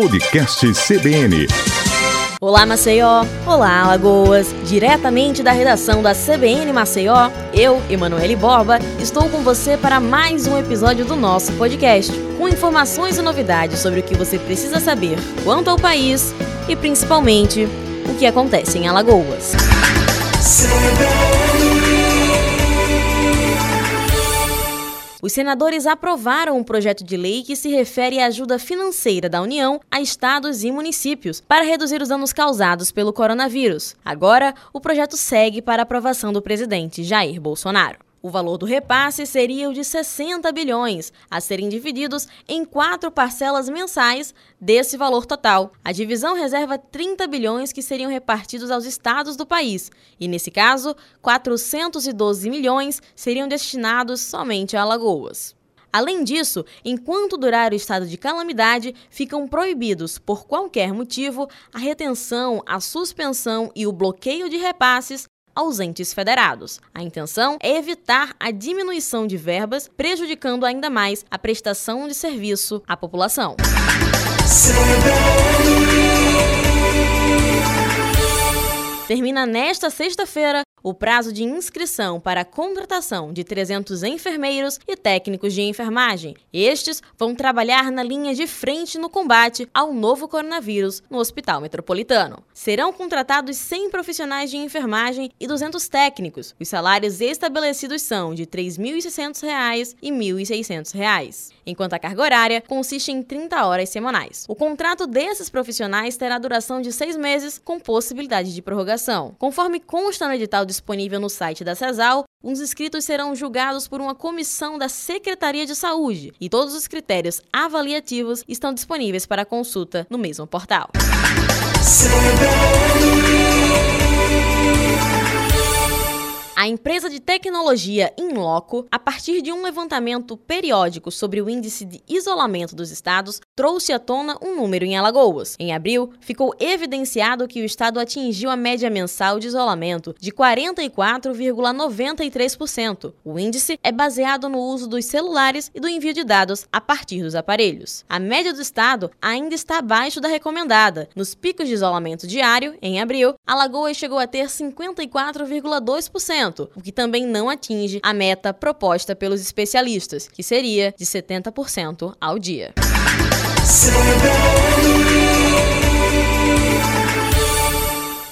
Podcast CBN. Olá Maceió, olá Alagoas, diretamente da redação da CBN Maceió, eu, Emanuele Borba, estou com você para mais um episódio do nosso podcast, com informações e novidades sobre o que você precisa saber quanto ao país e principalmente o que acontece em Alagoas. Os senadores aprovaram um projeto de lei que se refere à ajuda financeira da União a estados e municípios para reduzir os danos causados pelo coronavírus. Agora, o projeto segue para aprovação do presidente Jair Bolsonaro. O valor do repasse seria o de 60 bilhões, a serem divididos em quatro parcelas mensais desse valor total. A divisão reserva 30 bilhões que seriam repartidos aos estados do país, e nesse caso, 412 milhões seriam destinados somente a Alagoas. Além disso, enquanto durar o estado de calamidade, ficam proibidos, por qualquer motivo, a retenção, a suspensão e o bloqueio de repasses aos entes federados. A intenção é evitar a diminuição de verbas, prejudicando ainda mais a prestação de serviço à população. Termina nesta sexta-feira o prazo de inscrição para a contratação de 300 enfermeiros e técnicos de enfermagem. Estes vão trabalhar na linha de frente no combate ao novo coronavírus no Hospital Metropolitano. Serão contratados 100 profissionais de enfermagem e 200 técnicos. Os salários estabelecidos são de R$ 3.600 e R$ 1.600, enquanto a carga horária consiste em 30 horas semanais. O contrato desses profissionais terá duração de seis meses, com possibilidade de prorrogação. Conforme consta no edital disponível no site da CESAL, os inscritos serão julgados por uma comissão da Secretaria de Saúde e todos os critérios avaliativos estão disponíveis para consulta no mesmo portal. A empresa de tecnologia Inloco, a partir de um levantamento periódico sobre o índice de isolamento dos estados, trouxe à tona um número em Alagoas. Em abril, ficou evidenciado que o estado atingiu a média mensal de isolamento de 44,93%. O índice é baseado no uso dos celulares e do envio de dados a partir dos aparelhos. A média do estado ainda está abaixo da recomendada. Nos picos de isolamento diário, em abril, Alagoas chegou a ter 54,2% o que também não atinge a meta proposta pelos especialistas, que seria de 70% ao dia.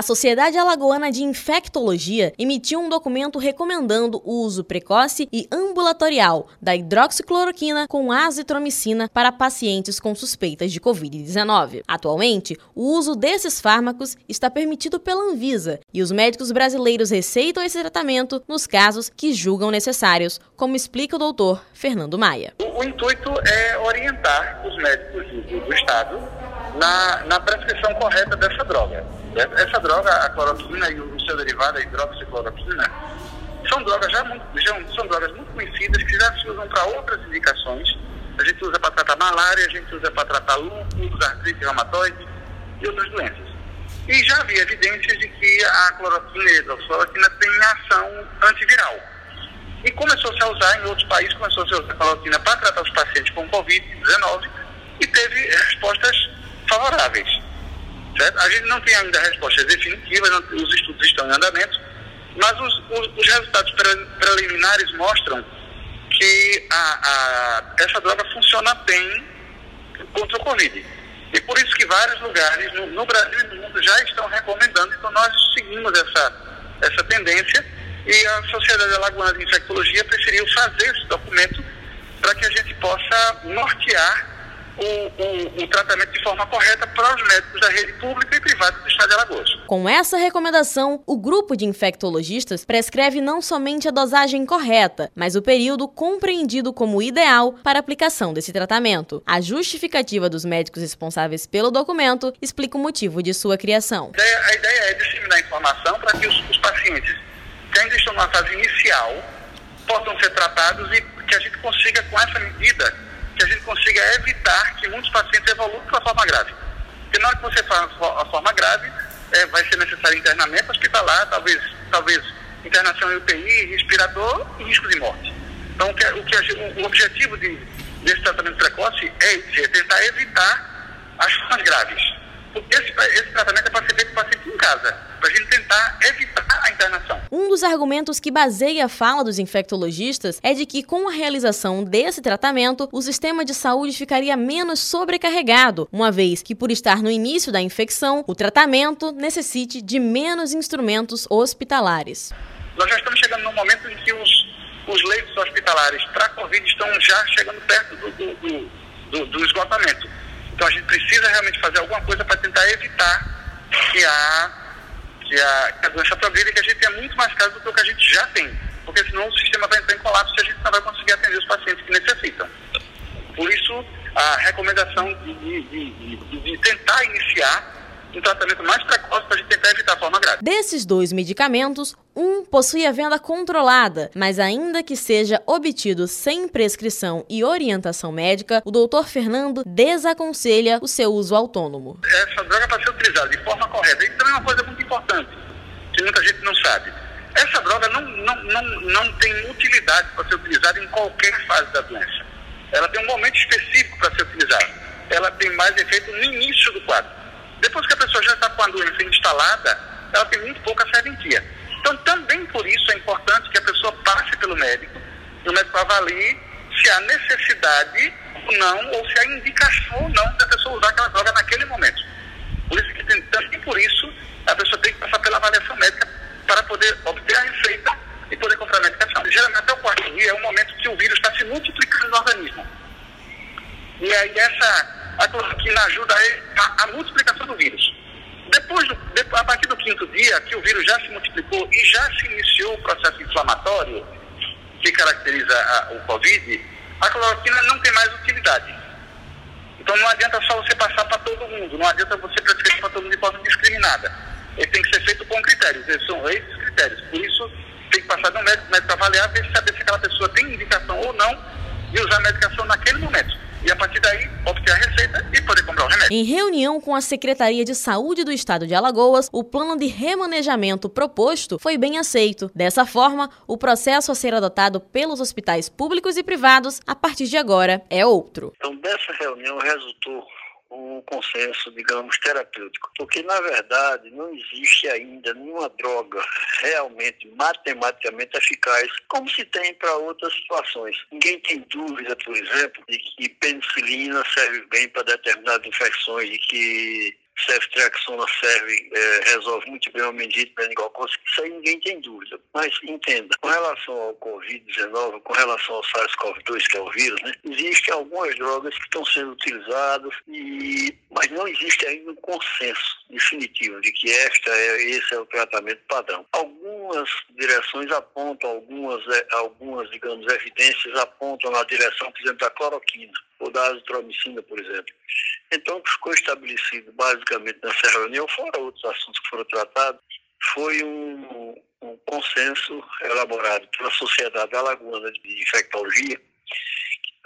A Sociedade Alagoana de Infectologia emitiu um documento recomendando o uso precoce e ambulatorial da hidroxicloroquina com azitromicina para pacientes com suspeitas de Covid-19. Atualmente, o uso desses fármacos está permitido pela Anvisa e os médicos brasileiros receitam esse tratamento nos casos que julgam necessários, como explica o doutor Fernando Maia. O, intuito é orientar os médicos do Estado na, na prescrição correta dessa droga. Essa droga, a cloroquina e o seu derivado, a hidroxicloroquina, são drogas já, muito, já são drogas muito conhecidas que já se usam para outras indicações. A gente usa para tratar malária, a gente usa para tratar lúpus, artrite reumatoide e outras doenças. E já havia evidências de que a cloroquina e a hidroxicloroquina têm ação antiviral. E começou-se a usar em outros países, começou-se a usar a cloroquina para tratar os pacientes com Covid-19 e teve respostas favoráveis. Certo? A gente não tem ainda respostas definitivas, não, os estudos estão em andamento, mas os, os, os resultados pre, preliminares mostram que a, a, essa droga funciona bem contra o Covid. E por isso que vários lugares no, no Brasil e no mundo já estão recomendando, então nós seguimos essa, essa tendência e a Sociedade Alagoana de Infectologia preferiu fazer esse documento para que a gente possa nortear o, o, o, tratamento de forma correta para os médicos da rede pública e privada do Estado de Alagoas. Com essa recomendação, o grupo de infectologistas prescreve não somente a dosagem correta, mas o período compreendido como ideal para a aplicação desse tratamento. A justificativa dos médicos responsáveis pelo documento explica o motivo de sua criação. A ideia, a ideia é disseminar informação para que os, os pacientes que ainda estão na fase inicial possam ser tratados e que a gente consiga, com essa medida, que a gente consiga evitar que muitos pacientes evoluam para a forma grave. Porque na hora que você faz a forma grave, é, vai ser necessário internamento hospitalar, talvez, talvez internação em UTI, respirador e risco de morte. Então, o, que, o, que o objetivo de, desse tratamento precoce é, é tentar evitar as formas graves. Esse, esse tratamento é para ser feito paciente em casa, para a gente tentar evitar a internação. Um dos argumentos que baseia a fala dos infectologistas é de que, com a realização desse tratamento, o sistema de saúde ficaria menos sobrecarregado, uma vez que, por estar no início da infecção, o tratamento necessite de menos instrumentos hospitalares. Nós já estamos chegando num momento em que os, os leitos hospitalares para a Covid estão já chegando perto do, do, do, do esgotamento. Então a gente precisa realmente fazer alguma coisa para tentar evitar que a, que a, que a doença progrida e que a gente tenha muito mais casos do que o que a gente já tem. Porque senão o sistema vai entrar em colapso e a gente não vai conseguir atender os pacientes que necessitam. Por isso, a recomendação de, de, de, de tentar iniciar um tratamento mais precoce para a gente tentar evitar a forma grave. Desses dois medicamentos, possui a venda controlada, mas ainda que seja obtido sem prescrição e orientação médica, o doutor Fernando desaconselha o seu uso autônomo. Essa droga para ser utilizada de forma correta, também é uma coisa muito importante, que muita gente não sabe. Essa droga não, não, não, não tem utilidade para ser utilizada em qualquer fase da doença. Ela tem um momento específico para ser utilizada. Ela tem mais efeito no início do quadro. Depois que a pessoa já está com a doença instalada, ela tem muito pouca serventia. Então, também por isso é importante que a pessoa passe pelo médico e o médico avalie se há necessidade ou não, ou se há indicação ou não da pessoa usar aquela droga naquele momento. Por isso que tem, também por isso a pessoa tem que passar pela avaliação médica para poder obter a receita e poder comprar a medicação. Geralmente até o quarto dia é o momento que o vírus está se multiplicando no organismo. E aí essa a cloroquina ajuda a, a multiplicação do vírus. Depois, do, a partir do quinto dia, que o vírus já se multiplicou e já se iniciou o processo inflamatório que caracteriza a, o Covid, a cloroquina não tem mais utilidade. Então não adianta só você passar para todo mundo, não adianta você prescrever para todo mundo de forma discriminada. Ele tem que ser feito com critérios, esses são esses critérios. Por isso, tem que passar um médico, médico avaliar, ver saber se aquela pessoa tem indicação ou não de usar a medicação naquele momento. E a partir daí, obter a receita e poder comprar o remédio. Em reunião com a Secretaria de Saúde do Estado de Alagoas, o plano de remanejamento proposto foi bem aceito. Dessa forma, o processo a ser adotado pelos hospitais públicos e privados a partir de agora é outro. Então, dessa reunião resultou um consenso, digamos, terapêutico. Porque, na verdade, não existe ainda nenhuma droga realmente, matematicamente eficaz, como se tem para outras situações. Ninguém tem dúvida, por exemplo, de que penicilina serve bem para determinadas infecções, de que ceftriaxona serve, é, resolve muito bem o meningite meningocócica, isso aí ninguém tem dúvida. Mas entenda, com relação ao Covid-19, com relação ao SARS-CoV-2, que é o vírus, né, existem algumas drogas que estão sendo utilizadas, e, mas não existe ainda um consenso definitivo de que esta é, esse é o tratamento padrão. Algumas direções apontam, algumas, é, algumas, digamos, evidências apontam na direção, por exemplo, da cloroquina ou da azitromicina, por exemplo. Então, ficou estabelecido basicamente nessa reunião, fora outros assuntos que foram tratados, foi um, um consenso elaborado pela Sociedade Alagoana de Infectologia,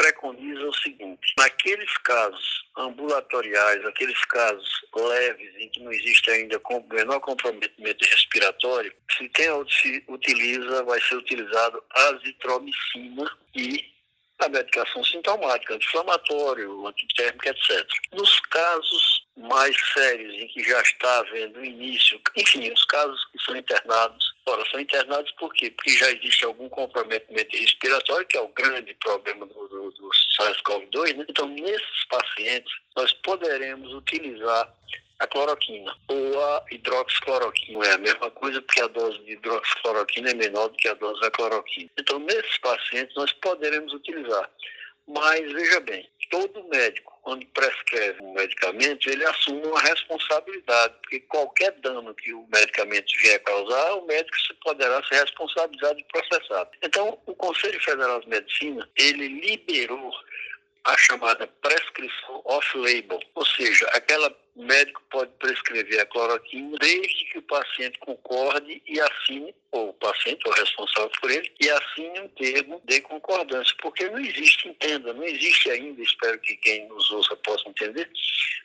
preconiza o seguinte: naqueles casos ambulatoriais, aqueles casos leves em que não existe ainda menor comprometimento respiratório, se quem se utiliza, vai ser utilizado azitromicina e a medicação sintomática, anti-inflamatório, antitérmico, etc. Nos casos mais sérios, em que já está havendo início, enfim, os casos que são internados, ora, são internados por quê? Porque já existe algum comprometimento respiratório, que é o grande problema do, do, do SARS-CoV-2, né? Então, nesses pacientes, nós poderemos utilizar a cloroquina ou a hidroxicloroquina. É a mesma coisa porque a dose de hidroxicloroquina é menor do que a dose da cloroquina. Então, nesses pacientes, nós poderemos utilizar. Mas, veja bem, todo médico, quando prescreve um medicamento, ele assume uma responsabilidade, porque qualquer dano que o medicamento vier causar, o médico poderá ser responsabilizado e processado. Então, o Conselho Federal de Medicina, ele liberou a chamada prescrição off-label, ou seja, aquela médico pode prescrever a cloroquina desde que o paciente concorde e assine, ou o paciente, ou o responsável por ele, e assine um termo de concordância, porque não existe, entenda, não existe ainda, espero que quem nos ouça possa entender,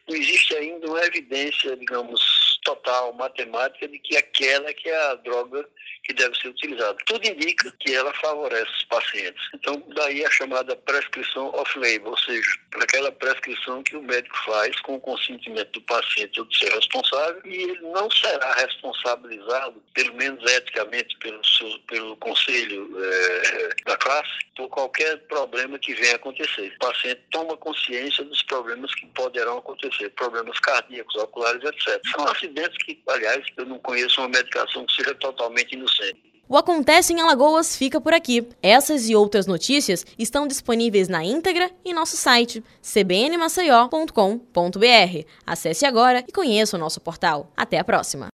não existe ainda uma evidência, digamos, total matemática de que aquela que é a droga que deve ser utilizada. Tudo indica que ela favorece os pacientes. Então, daí a chamada prescrição off-label, ou seja, aquela prescrição que o médico faz com o consentimento do paciente ou do seu responsável e ele não será responsabilizado, pelo menos eticamente, pelo, seu, pelo conselho é, da classe, por qualquer problema que venha acontecer. O paciente toma consciência dos problemas que poderão acontecer, problemas cardíacos, oculares, etc. São acidentes que, aliás, eu não conheço uma medicação que seja totalmente inocente. O Acontece em Alagoas fica por aqui. Essas e outras notícias estão disponíveis na íntegra em nosso site cbnmaceió.com.br. Acesse agora e conheça o nosso portal. Até a próxima!